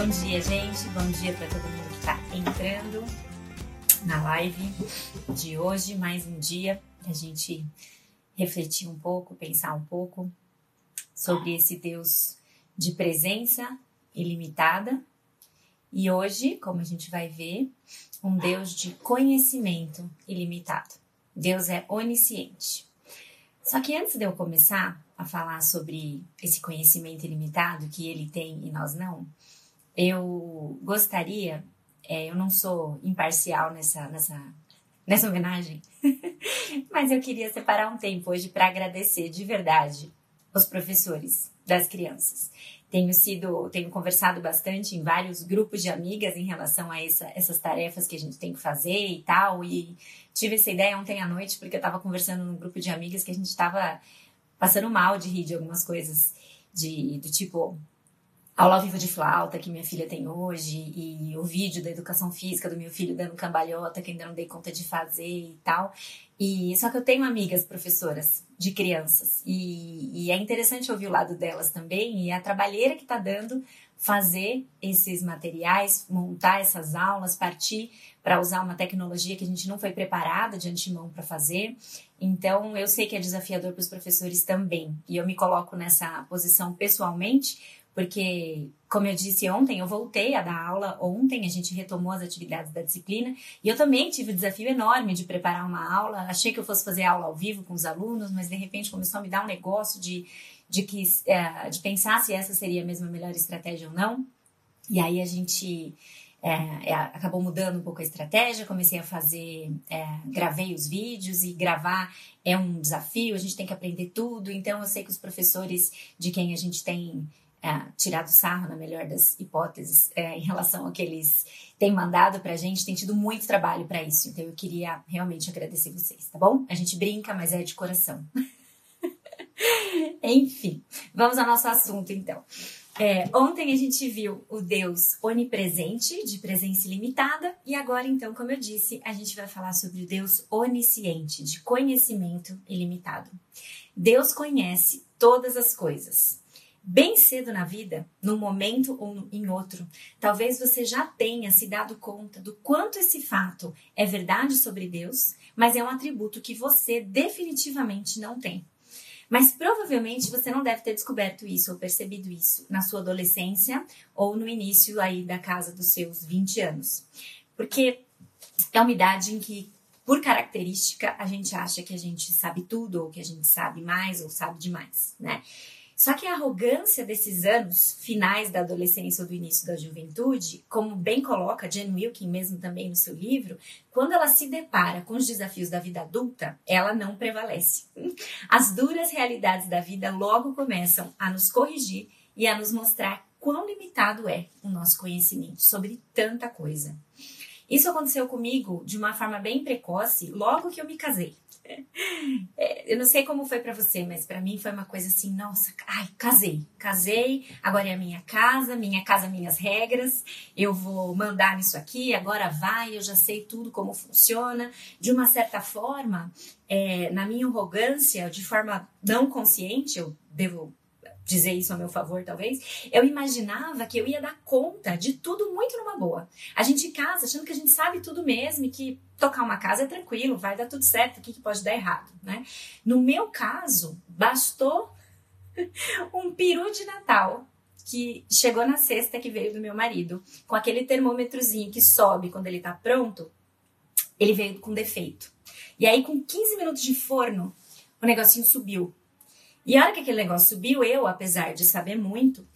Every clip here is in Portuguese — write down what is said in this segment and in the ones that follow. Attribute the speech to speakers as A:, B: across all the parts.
A: Bom dia, gente. Bom dia para todo mundo que está entrando na live de hoje. Mais um dia a gente refletir um pouco, pensar um pouco sobre esse Deus de presença ilimitada. E hoje, como a gente vai ver, um Deus de conhecimento ilimitado. Deus é onisciente. Só que antes de eu começar a falar sobre esse conhecimento ilimitado que ele tem e nós não, eu gostaria, é, eu não sou imparcial nessa, nessa, nessa homenagem, mas eu queria separar um tempo hoje para agradecer de verdade os professores das crianças. Tenho sido, tenho conversado bastante em vários grupos de amigas em relação a essa, essas tarefas que a gente tem que fazer e tal. E tive essa ideia ontem à noite porque eu estava conversando num grupo de amigas que a gente estava passando mal de rir de algumas coisas de, do tipo aula ao vivo de flauta que minha filha tem hoje e o vídeo da educação física do meu filho dando cambalhota que ainda não dei conta de fazer e tal. E só que eu tenho amigas professoras de crianças e, e é interessante ouvir o lado delas também e a trabalheira que está dando fazer esses materiais, montar essas aulas, partir para usar uma tecnologia que a gente não foi preparada de antemão para fazer. Então, eu sei que é desafiador para os professores também. E eu me coloco nessa posição pessoalmente, porque, como eu disse ontem, eu voltei a dar aula ontem, a gente retomou as atividades da disciplina, e eu também tive o desafio enorme de preparar uma aula. Achei que eu fosse fazer aula ao vivo com os alunos, mas de repente começou a me dar um negócio de, de, que, é, de pensar se essa seria a melhor estratégia ou não. E aí a gente é, é, acabou mudando um pouco a estratégia, comecei a fazer, é, gravei os vídeos e gravar é um desafio, a gente tem que aprender tudo, então eu sei que os professores de quem a gente tem é, tirado sarro, na melhor das hipóteses, é, em relação ao que eles têm mandado pra gente, tem tido muito trabalho para isso. Então eu queria realmente agradecer vocês, tá bom? A gente brinca, mas é de coração. Enfim, vamos ao nosso assunto então. É, ontem a gente viu o Deus onipresente, de presença ilimitada, e agora, então, como eu disse, a gente vai falar sobre o Deus onisciente, de conhecimento ilimitado. Deus conhece todas as coisas bem cedo na vida, num momento ou em outro, talvez você já tenha se dado conta do quanto esse fato é verdade sobre Deus, mas é um atributo que você definitivamente não tem. Mas provavelmente você não deve ter descoberto isso ou percebido isso na sua adolescência ou no início aí da casa dos seus 20 anos. Porque é uma idade em que, por característica, a gente acha que a gente sabe tudo ou que a gente sabe mais ou sabe demais, né? Só que a arrogância desses anos finais da adolescência ou do início da juventude, como bem coloca Jen Wilkin mesmo também no seu livro, quando ela se depara com os desafios da vida adulta, ela não prevalece. As duras realidades da vida logo começam a nos corrigir e a nos mostrar quão limitado é o nosso conhecimento sobre tanta coisa. Isso aconteceu comigo de uma forma bem precoce logo que eu me casei. É, eu não sei como foi para você, mas para mim foi uma coisa assim, nossa, ai, casei, casei, agora é a minha casa, minha casa, minhas regras, eu vou mandar nisso aqui, agora vai, eu já sei tudo como funciona. De uma certa forma, é, na minha arrogância, de forma não consciente, eu devo dizer isso a meu favor, talvez, eu imaginava que eu ia dar conta de tudo muito numa boa. A gente casa achando que a gente sabe tudo mesmo e que tocar uma casa é tranquilo, vai dar tudo certo, o que, que pode dar errado, né? No meu caso, bastou um peru de Natal que chegou na cesta que veio do meu marido, com aquele termômetrozinho que sobe quando ele tá pronto, ele veio com defeito. E aí, com 15 minutos de forno, o negocinho subiu. E a hora que aquele negócio subiu, eu, apesar de saber muito,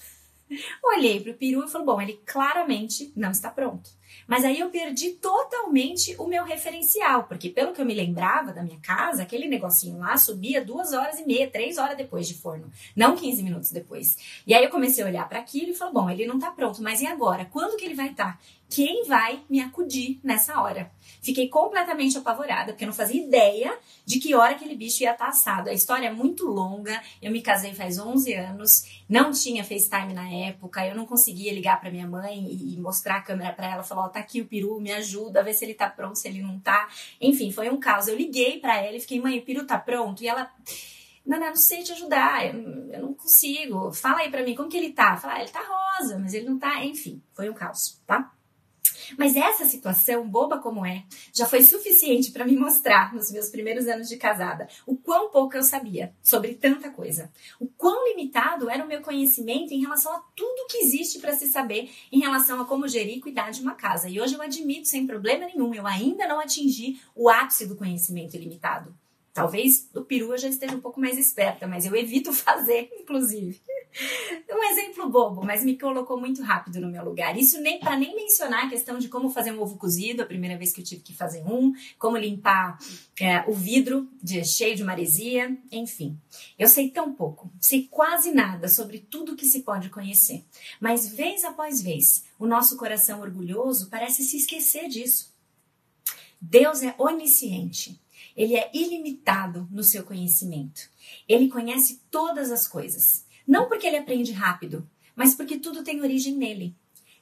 A: olhei para o peru e falei: bom, ele claramente não está pronto. Mas aí eu perdi totalmente o meu referencial, porque pelo que eu me lembrava da minha casa, aquele negocinho lá subia duas horas e meia, três horas depois de forno, não 15 minutos depois. E aí eu comecei a olhar para aquilo e falei, bom, ele não tá pronto, mas e agora? Quando que ele vai estar? Tá? Quem vai me acudir nessa hora? Fiquei completamente apavorada, porque eu não fazia ideia de que hora aquele bicho ia estar assado. A história é muito longa. Eu me casei faz 11 anos, não tinha FaceTime na época, eu não conseguia ligar para minha mãe e mostrar a câmera para ela, falar: "Ó, tá aqui o peru, me ajuda, ver se ele tá pronto, se ele não tá". Enfim, foi um caos. Eu liguei para ela e fiquei: "Mãe, o peru tá pronto?" E ela não, não sei te ajudar, eu, eu não consigo. Fala aí pra mim, como que ele tá? Fala, ah, ele tá rosa, mas ele não tá. Enfim, foi um caos, tá? Mas essa situação, boba como é, já foi suficiente para me mostrar, nos meus primeiros anos de casada, o quão pouco eu sabia sobre tanta coisa. O quão limitado era o meu conhecimento em relação a tudo que existe para se saber em relação a como gerir e cuidar de uma casa. E hoje eu admito, sem problema nenhum, eu ainda não atingi o ápice do conhecimento ilimitado. Talvez do peru eu já esteja um pouco mais esperta, mas eu evito fazer, inclusive. Um exemplo bobo, mas me colocou muito rápido no meu lugar. Isso nem para nem mencionar a questão de como fazer um ovo cozido, a primeira vez que eu tive que fazer um, como limpar é, o vidro de, cheio de maresia, enfim. Eu sei tão pouco, sei quase nada sobre tudo que se pode conhecer. Mas vez após vez, o nosso coração orgulhoso parece se esquecer disso. Deus é onisciente. Ele é ilimitado no seu conhecimento. Ele conhece todas as coisas. Não porque ele aprende rápido, mas porque tudo tem origem nele.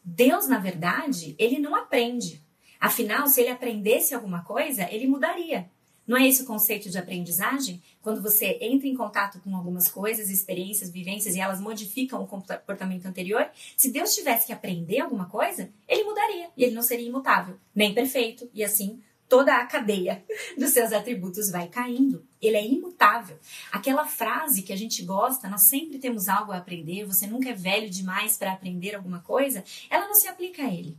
A: Deus, na verdade, ele não aprende. Afinal, se ele aprendesse alguma coisa, ele mudaria. Não é esse o conceito de aprendizagem? Quando você entra em contato com algumas coisas, experiências, vivências e elas modificam o comportamento anterior, se Deus tivesse que aprender alguma coisa, ele mudaria e ele não seria imutável, nem perfeito, e assim toda a cadeia dos seus atributos vai caindo. Ele é imutável. Aquela frase que a gente gosta, nós sempre temos algo a aprender, você nunca é velho demais para aprender alguma coisa, ela não se aplica a ele.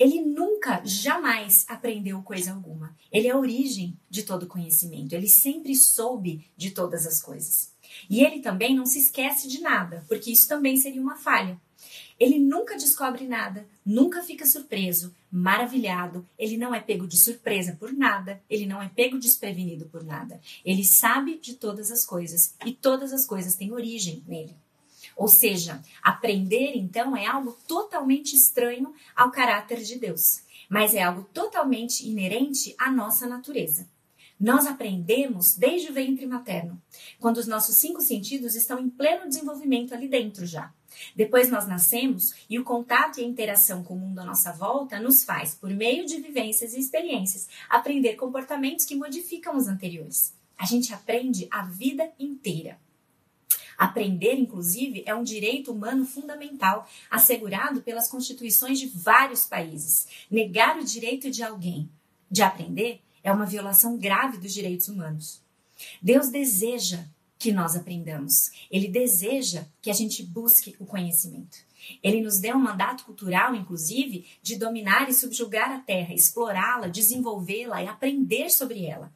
A: Ele nunca, jamais aprendeu coisa alguma. Ele é a origem de todo conhecimento. Ele sempre soube de todas as coisas. E ele também não se esquece de nada, porque isso também seria uma falha. Ele nunca descobre nada, nunca fica surpreso, maravilhado. Ele não é pego de surpresa por nada, ele não é pego desprevenido por nada. Ele sabe de todas as coisas e todas as coisas têm origem nele. Ou seja, aprender então é algo totalmente estranho ao caráter de Deus, mas é algo totalmente inerente à nossa natureza. Nós aprendemos desde o ventre materno, quando os nossos cinco sentidos estão em pleno desenvolvimento ali dentro já. Depois nós nascemos e o contato e a interação com o mundo à nossa volta nos faz, por meio de vivências e experiências, aprender comportamentos que modificam os anteriores. A gente aprende a vida inteira. Aprender, inclusive, é um direito humano fundamental, assegurado pelas constituições de vários países. Negar o direito de alguém de aprender é uma violação grave dos direitos humanos. Deus deseja que nós aprendamos. Ele deseja que a gente busque o conhecimento. Ele nos deu um mandato cultural, inclusive, de dominar e subjugar a Terra, explorá-la, desenvolvê-la e aprender sobre ela.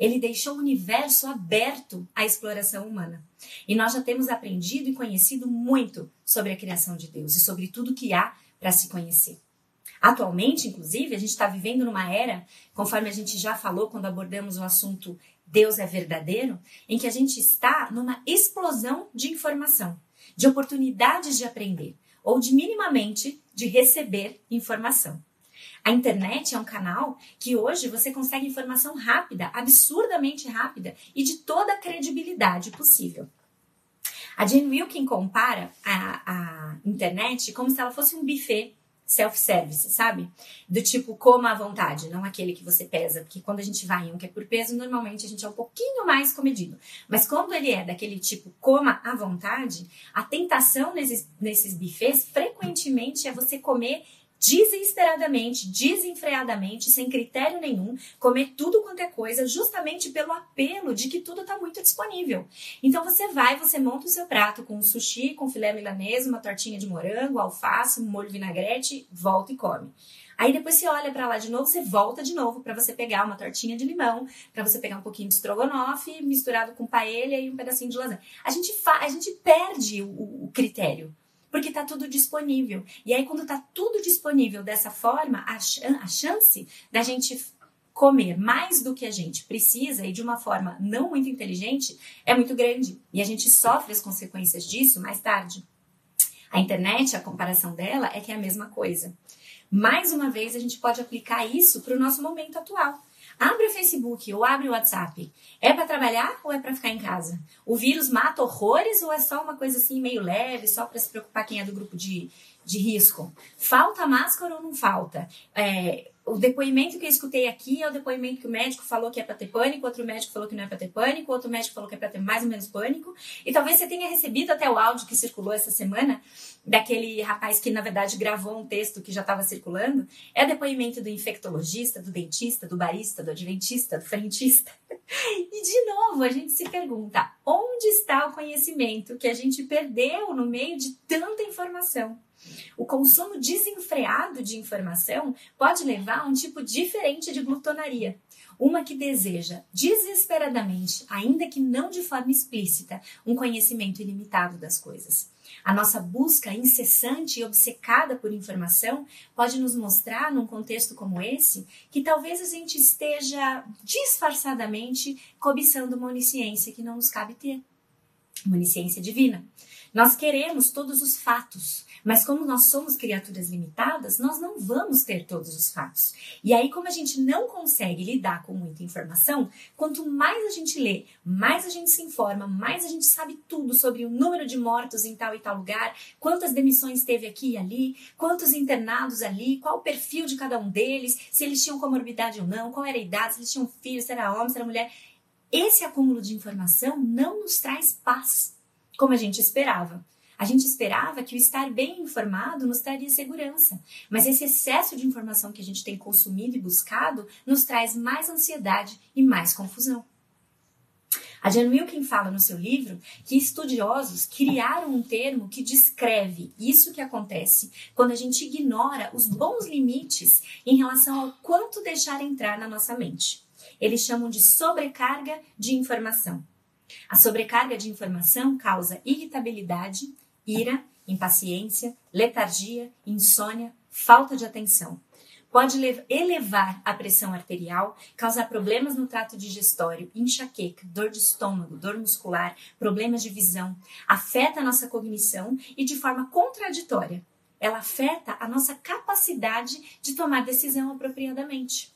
A: Ele deixou o universo aberto à exploração humana. E nós já temos aprendido e conhecido muito sobre a criação de Deus e sobre tudo que há para se conhecer. Atualmente, inclusive, a gente está vivendo numa era, conforme a gente já falou quando abordamos o assunto Deus é verdadeiro, em que a gente está numa explosão de informação, de oportunidades de aprender ou de minimamente de receber informação. A internet é um canal que hoje você consegue informação rápida, absurdamente rápida e de toda a credibilidade possível. A Jane Wilkin compara a, a internet como se ela fosse um buffet self-service, sabe? Do tipo, coma à vontade, não aquele que você pesa, porque quando a gente vai em um que é por peso, normalmente a gente é um pouquinho mais comedido. Mas quando ele é daquele tipo, coma à vontade, a tentação nesses, nesses buffets frequentemente é você comer desesperadamente, desenfreadamente, sem critério nenhum, comer tudo quanto é coisa, justamente pelo apelo de que tudo está muito disponível. Então você vai, você monta o seu prato com um sushi, com filé milanês, uma tortinha de morango, alface, molho vinagrete, volta e come. Aí depois você olha para lá de novo, você volta de novo para você pegar uma tortinha de limão, para você pegar um pouquinho de estrogonofe misturado com paella e um pedacinho de lasanha. A gente, a gente perde o, o critério. Porque está tudo disponível. E aí, quando está tudo disponível dessa forma, a, ch a chance da gente comer mais do que a gente precisa e de uma forma não muito inteligente é muito grande. E a gente sofre as consequências disso mais tarde. A internet, a comparação dela é que é a mesma coisa. Mais uma vez, a gente pode aplicar isso para o nosso momento atual. Abre o Facebook ou abre o WhatsApp. É para trabalhar ou é para ficar em casa? O vírus mata horrores ou é só uma coisa assim meio leve, só para se preocupar quem é do grupo de, de risco? Falta máscara ou não falta? É, o depoimento que eu escutei aqui é o depoimento que o médico falou que é para ter pânico, outro médico falou que não é para ter pânico, outro médico falou que é para ter mais ou menos pânico. E talvez você tenha recebido até o áudio que circulou essa semana daquele rapaz que na verdade gravou um texto que já estava circulando. É depoimento do infectologista, do dentista, do barista, do adventista, do frentista. E de novo a gente se pergunta: onde está o conhecimento que a gente perdeu no meio de tanta informação? O consumo desenfreado de informação pode levar a um tipo diferente de glutonaria. Uma que deseja desesperadamente, ainda que não de forma explícita, um conhecimento ilimitado das coisas. A nossa busca incessante e obcecada por informação pode nos mostrar, num contexto como esse, que talvez a gente esteja disfarçadamente cobiçando uma onisciência que não nos cabe ter onisciência divina. Nós queremos todos os fatos, mas como nós somos criaturas limitadas, nós não vamos ter todos os fatos. E aí, como a gente não consegue lidar com muita informação, quanto mais a gente lê, mais a gente se informa, mais a gente sabe tudo sobre o número de mortos em tal e tal lugar, quantas demissões teve aqui e ali, quantos internados ali, qual o perfil de cada um deles, se eles tinham comorbidade ou não, qual era a idade, se eles tinham filho, se era homem, se era mulher. Esse acúmulo de informação não nos traz paz, como a gente esperava. A gente esperava que o estar bem informado nos traria segurança, mas esse excesso de informação que a gente tem consumido e buscado nos traz mais ansiedade e mais confusão. A Jan Wilkin fala no seu livro que estudiosos criaram um termo que descreve isso que acontece quando a gente ignora os bons limites em relação ao quanto deixar entrar na nossa mente. Eles chamam de sobrecarga de informação. A sobrecarga de informação causa irritabilidade, ira, impaciência, letargia, insônia, falta de atenção. Pode elevar a pressão arterial, causar problemas no trato digestório, enxaqueca, dor de estômago, dor muscular, problemas de visão, afeta a nossa cognição e de forma contraditória. Ela afeta a nossa capacidade de tomar decisão apropriadamente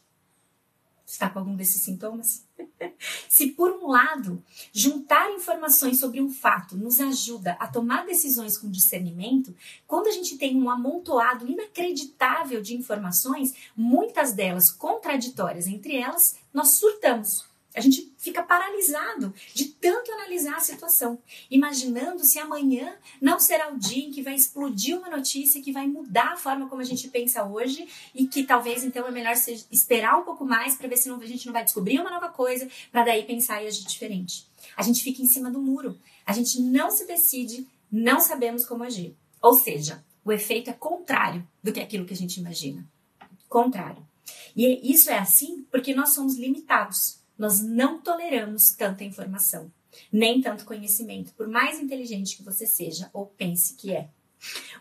A: está com algum desses sintomas? Se por um lado, juntar informações sobre um fato nos ajuda a tomar decisões com discernimento, quando a gente tem um amontoado inacreditável de informações, muitas delas contraditórias entre elas, nós surtamos. A gente fica paralisado de tanto analisar a situação, imaginando se amanhã não será o dia em que vai explodir uma notícia que vai mudar a forma como a gente pensa hoje e que talvez então é melhor esperar um pouco mais para ver se não, a gente não vai descobrir uma nova coisa para daí pensar e agir diferente. A gente fica em cima do muro, a gente não se decide, não sabemos como agir. Ou seja, o efeito é contrário do que aquilo que a gente imagina. Contrário. E isso é assim porque nós somos limitados. Nós não toleramos tanta informação, nem tanto conhecimento, por mais inteligente que você seja ou pense que é.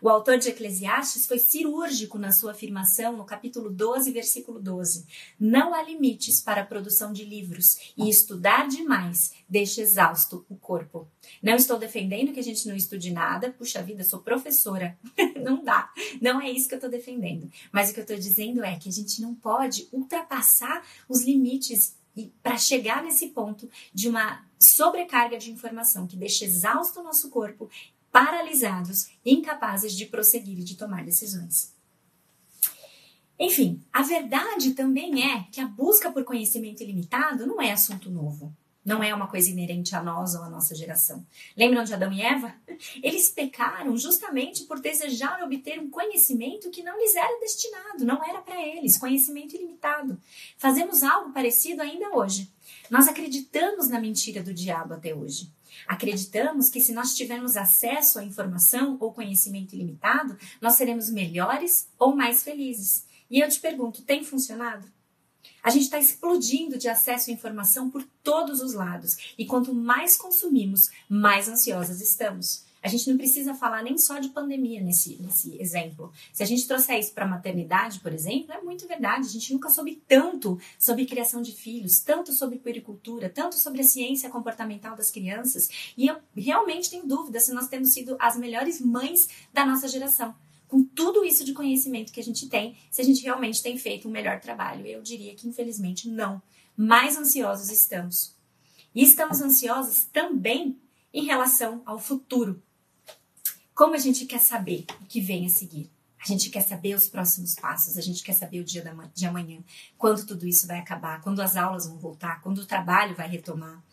A: O autor de Eclesiastes foi cirúrgico na sua afirmação no capítulo 12, versículo 12. Não há limites para a produção de livros e estudar demais deixa exausto o corpo. Não estou defendendo que a gente não estude nada, puxa vida, sou professora. não dá. Não é isso que eu estou defendendo. Mas o que eu estou dizendo é que a gente não pode ultrapassar os limites e para chegar nesse ponto de uma sobrecarga de informação que deixa exausto o nosso corpo, paralisados, incapazes de prosseguir e de tomar decisões. Enfim, a verdade também é que a busca por conhecimento ilimitado não é assunto novo. Não é uma coisa inerente a nós ou à nossa geração. Lembram de Adão e Eva? Eles pecaram justamente por desejar obter um conhecimento que não lhes era destinado, não era para eles, conhecimento ilimitado. Fazemos algo parecido ainda hoje. Nós acreditamos na mentira do diabo até hoje. Acreditamos que se nós tivermos acesso à informação ou conhecimento ilimitado, nós seremos melhores ou mais felizes. E eu te pergunto, tem funcionado? A gente está explodindo de acesso à informação por todos os lados. E quanto mais consumimos, mais ansiosas estamos. A gente não precisa falar nem só de pandemia nesse, nesse exemplo. Se a gente trouxer isso para a maternidade, por exemplo, é muito verdade. A gente nunca soube tanto sobre criação de filhos, tanto sobre puericultura, tanto sobre a ciência comportamental das crianças. E eu realmente tenho dúvida se nós temos sido as melhores mães da nossa geração. Com tudo isso de conhecimento que a gente tem, se a gente realmente tem feito um melhor trabalho. Eu diria que, infelizmente, não. Mais ansiosos estamos. E estamos ansiosos também em relação ao futuro. Como a gente quer saber o que vem a seguir? A gente quer saber os próximos passos, a gente quer saber o dia de amanhã, quando tudo isso vai acabar, quando as aulas vão voltar, quando o trabalho vai retomar.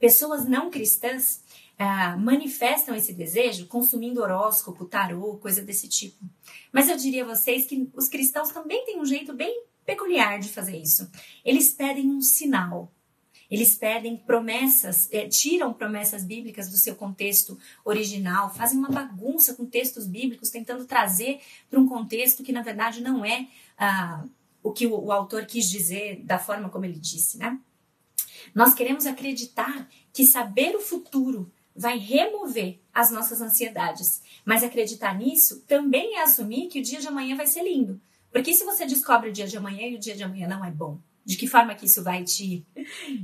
A: Pessoas não cristãs ah, manifestam esse desejo consumindo horóscopo, tarô, coisa desse tipo. Mas eu diria a vocês que os cristãos também têm um jeito bem peculiar de fazer isso. Eles pedem um sinal, eles pedem promessas, é, tiram promessas bíblicas do seu contexto original, fazem uma bagunça com textos bíblicos, tentando trazer para um contexto que na verdade não é ah, o que o, o autor quis dizer da forma como ele disse, né? Nós queremos acreditar que saber o futuro vai remover as nossas ansiedades, mas acreditar nisso também é assumir que o dia de amanhã vai ser lindo. Porque se você descobre o dia de amanhã e o dia de amanhã não é bom, de que forma que isso vai te,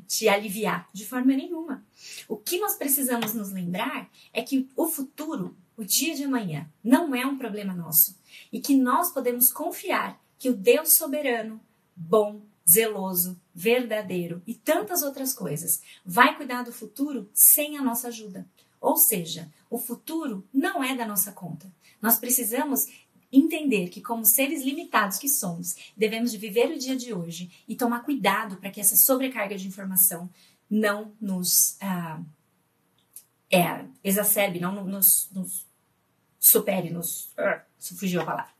A: te aliviar? De forma nenhuma. O que nós precisamos nos lembrar é que o futuro, o dia de amanhã, não é um problema nosso. E que nós podemos confiar que o Deus soberano, bom, zeloso, verdadeiro e tantas outras coisas vai cuidar do futuro sem a nossa ajuda. Ou seja, o futuro não é da nossa conta. Nós precisamos entender que, como seres limitados que somos, devemos de viver o dia de hoje e tomar cuidado para que essa sobrecarga de informação não nos ah, é, exacerbe, não nos, nos supere, nos. Uh, fugiu a palavra.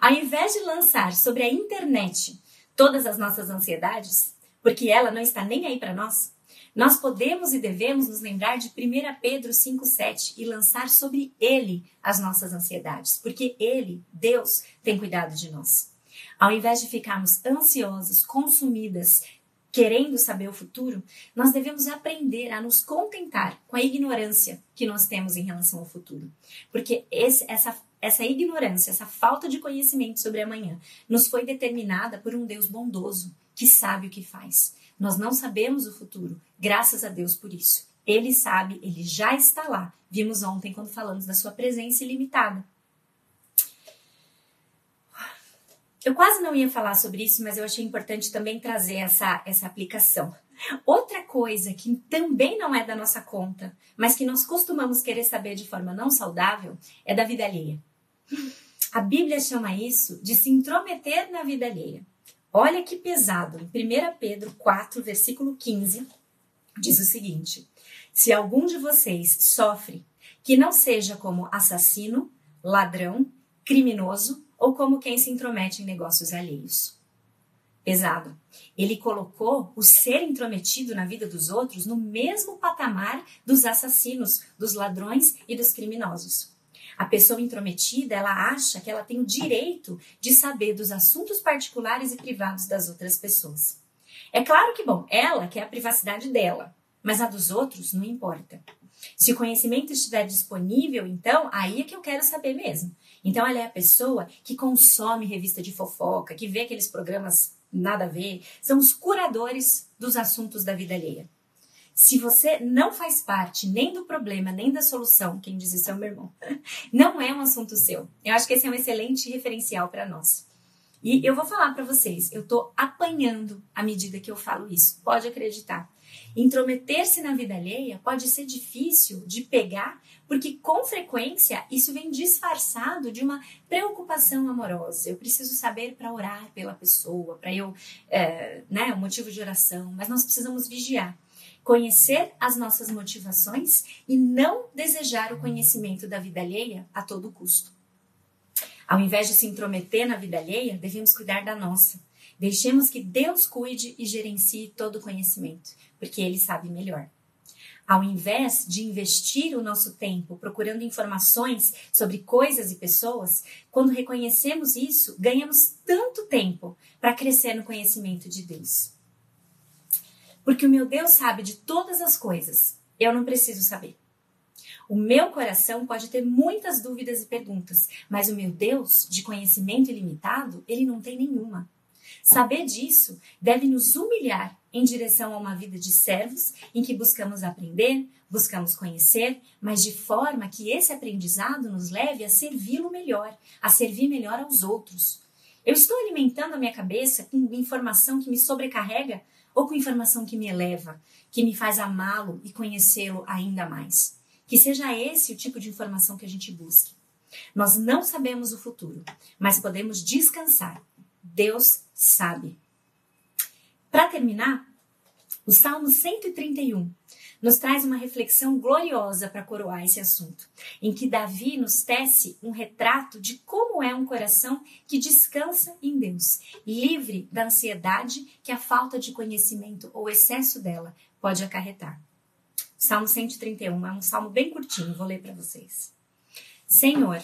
A: Ao invés de lançar sobre a internet todas as nossas ansiedades, porque ela não está nem aí para nós, nós podemos e devemos nos lembrar de 1 Pedro 5,7 e lançar sobre ele as nossas ansiedades, porque ele, Deus, tem cuidado de nós. Ao invés de ficarmos ansiosas, consumidas, querendo saber o futuro, nós devemos aprender a nos contentar com a ignorância que nós temos em relação ao futuro. Porque esse, essa, essa ignorância, essa falta de conhecimento sobre amanhã, nos foi determinada por um Deus bondoso que sabe o que faz. Nós não sabemos o futuro, graças a Deus por isso. Ele sabe, ele já está lá. Vimos ontem quando falamos da sua presença ilimitada. Eu quase não ia falar sobre isso, mas eu achei importante também trazer essa, essa aplicação. Outra coisa que também não é da nossa conta, mas que nós costumamos querer saber de forma não saudável, é da vida alheia. A Bíblia chama isso de se intrometer na vida alheia. Olha que pesado. Em 1 Pedro 4, versículo 15, diz o seguinte: Se algum de vocês sofre, que não seja como assassino, ladrão, criminoso ou como quem se intromete em negócios alheios. Pesado. Ele colocou o ser intrometido na vida dos outros no mesmo patamar dos assassinos, dos ladrões e dos criminosos. A pessoa intrometida, ela acha que ela tem o direito de saber dos assuntos particulares e privados das outras pessoas. É claro que, bom, ela quer a privacidade dela, mas a dos outros não importa. Se o conhecimento estiver disponível, então, aí é que eu quero saber mesmo. Então, ela é a pessoa que consome revista de fofoca, que vê aqueles programas nada a ver, são os curadores dos assuntos da vida alheia. Se você não faz parte nem do problema, nem da solução, quem diz isso é o meu irmão, não é um assunto seu. Eu acho que esse é um excelente referencial para nós. E eu vou falar para vocês, eu estou apanhando à medida que eu falo isso, pode acreditar. Intrometer-se na vida alheia pode ser difícil de pegar, porque com frequência isso vem disfarçado de uma preocupação amorosa. Eu preciso saber para orar pela pessoa, para eu, é, né, o motivo de oração, mas nós precisamos vigiar conhecer as nossas motivações e não desejar o conhecimento da vida alheia a todo custo. Ao invés de se intrometer na vida alheia, devemos cuidar da nossa. Deixemos que Deus cuide e gerencie todo o conhecimento, porque Ele sabe melhor. Ao invés de investir o nosso tempo procurando informações sobre coisas e pessoas, quando reconhecemos isso, ganhamos tanto tempo para crescer no conhecimento de Deus. Porque o meu Deus sabe de todas as coisas. Eu não preciso saber. O meu coração pode ter muitas dúvidas e perguntas, mas o meu Deus, de conhecimento ilimitado, ele não tem nenhuma. Saber disso deve nos humilhar em direção a uma vida de servos em que buscamos aprender, buscamos conhecer, mas de forma que esse aprendizado nos leve a servi-lo melhor, a servir melhor aos outros. Eu estou alimentando a minha cabeça com informação que me sobrecarrega ou com informação que me eleva, que me faz amá-lo e conhecê-lo ainda mais? Que seja esse o tipo de informação que a gente busque. Nós não sabemos o futuro, mas podemos descansar. Deus sabe. Para terminar, o Salmo 131 nos traz uma reflexão gloriosa para coroar esse assunto, em que Davi nos tece um retrato de como é um coração que descansa em Deus, livre da ansiedade que a falta de conhecimento ou excesso dela pode acarretar. Salmo 131 é um salmo bem curtinho, vou ler para vocês. Senhor,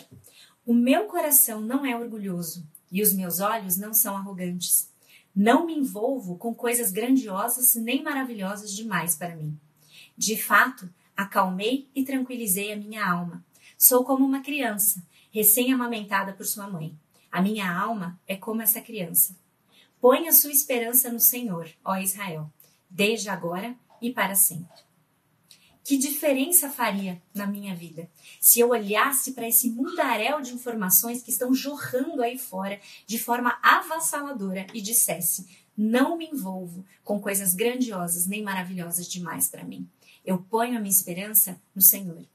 A: o meu coração não é orgulhoso e os meus olhos não são arrogantes. Não me envolvo com coisas grandiosas nem maravilhosas demais para mim. De fato, acalmei e tranquilizei a minha alma. Sou como uma criança, recém-amamentada por sua mãe. A minha alma é como essa criança. Põe a sua esperança no Senhor, ó Israel, desde agora e para sempre. Que diferença faria na minha vida se eu olhasse para esse mundaréu de informações que estão jorrando aí fora de forma avassaladora e dissesse: não me envolvo com coisas grandiosas nem maravilhosas demais para mim. Eu ponho a minha esperança no Senhor.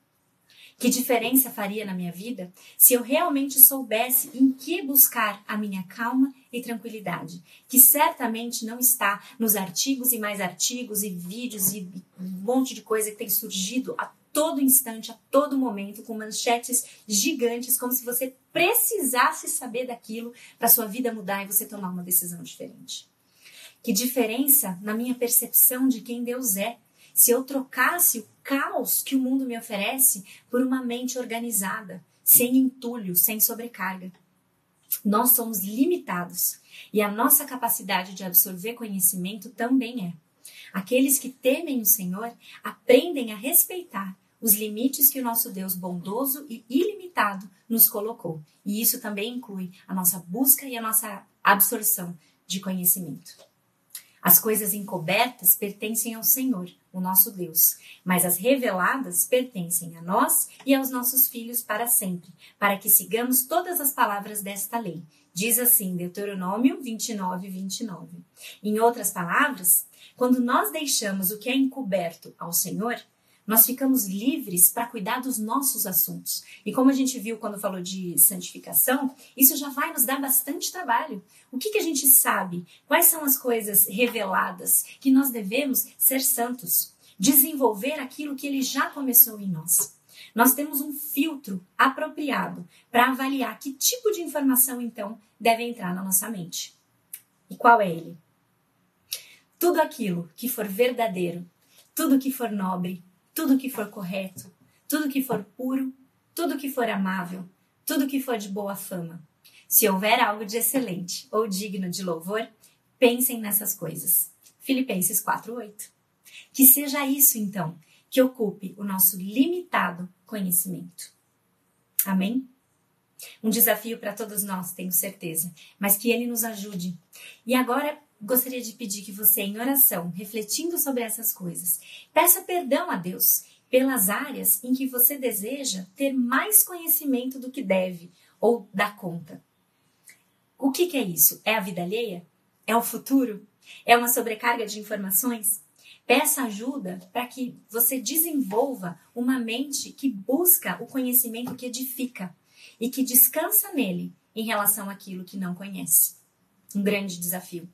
A: Que diferença faria na minha vida se eu realmente soubesse em que buscar a minha calma e tranquilidade, que certamente não está nos artigos e mais artigos e vídeos e um monte de coisa que tem surgido a todo instante, a todo momento, com manchetes gigantes, como se você precisasse saber daquilo para sua vida mudar e você tomar uma decisão diferente. Que diferença na minha percepção de quem Deus é se eu trocasse o caos que o mundo me oferece por uma mente organizada, sem entulho, sem sobrecarga. Nós somos limitados e a nossa capacidade de absorver conhecimento também é. Aqueles que temem o Senhor aprendem a respeitar os limites que o nosso Deus bondoso e ilimitado nos colocou. E isso também inclui a nossa busca e a nossa absorção de conhecimento. As coisas encobertas pertencem ao Senhor, o nosso Deus, mas as reveladas pertencem a nós e aos nossos filhos para sempre, para que sigamos todas as palavras desta lei. Diz assim Deuteronômio 29, 29. Em outras palavras, quando nós deixamos o que é encoberto ao Senhor, nós ficamos livres para cuidar dos nossos assuntos. E como a gente viu quando falou de santificação, isso já vai nos dar bastante trabalho. O que, que a gente sabe? Quais são as coisas reveladas que nós devemos ser santos? Desenvolver aquilo que ele já começou em nós. Nós temos um filtro apropriado para avaliar que tipo de informação, então, deve entrar na nossa mente. E qual é ele? Tudo aquilo que for verdadeiro, tudo que for nobre, tudo que for correto, tudo que for puro, tudo que for amável, tudo que for de boa fama. Se houver algo de excelente ou digno de louvor, pensem nessas coisas. Filipenses 4:8. Que seja isso então que ocupe o nosso limitado conhecimento. Amém? Um desafio para todos nós, tenho certeza, mas que ele nos ajude. E agora gostaria de pedir que você, em oração, refletindo sobre essas coisas, peça perdão a Deus pelas áreas em que você deseja ter mais conhecimento do que deve ou dá conta. O que, que é isso? É a vida alheia? É o futuro? É uma sobrecarga de informações? Peça ajuda para que você desenvolva uma mente que busca o conhecimento que edifica e que descansa nele em relação àquilo que não conhece. Um grande desafio.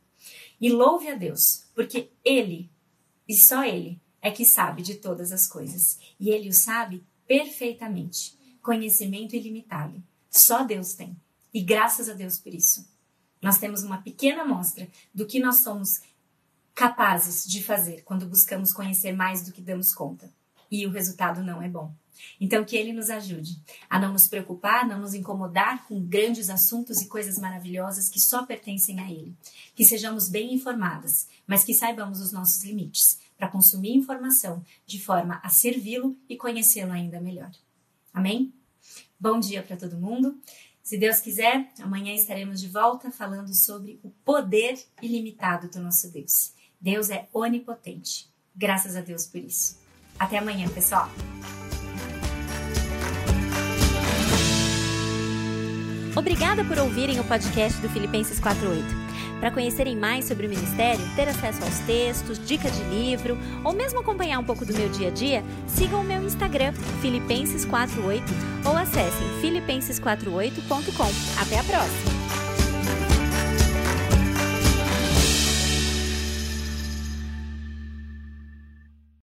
A: E louve a Deus, porque Ele, e só Ele, é que sabe de todas as coisas. E Ele o sabe perfeitamente. Conhecimento ilimitado. Só Deus tem. E graças a Deus por isso. Nós temos uma pequena amostra do que nós somos capazes de fazer quando buscamos conhecer mais do que damos conta. E o resultado não é bom. Então, que Ele nos ajude a não nos preocupar, não nos incomodar com grandes assuntos e coisas maravilhosas que só pertencem a Ele. Que sejamos bem informadas, mas que saibamos os nossos limites, para consumir informação de forma a servi-lo e conhecê-lo ainda melhor. Amém? Bom dia para todo mundo. Se Deus quiser, amanhã estaremos de volta falando sobre o poder ilimitado do nosso Deus. Deus é onipotente. Graças a Deus por isso. Até amanhã, pessoal.
B: Obrigada por ouvirem o podcast do Filipenses 48. Para conhecerem mais sobre o ministério, ter acesso aos textos, dica de livro ou mesmo acompanhar um pouco do meu dia a dia, sigam o meu Instagram, Filipenses48, ou acessem filipenses48.com. Até a próxima!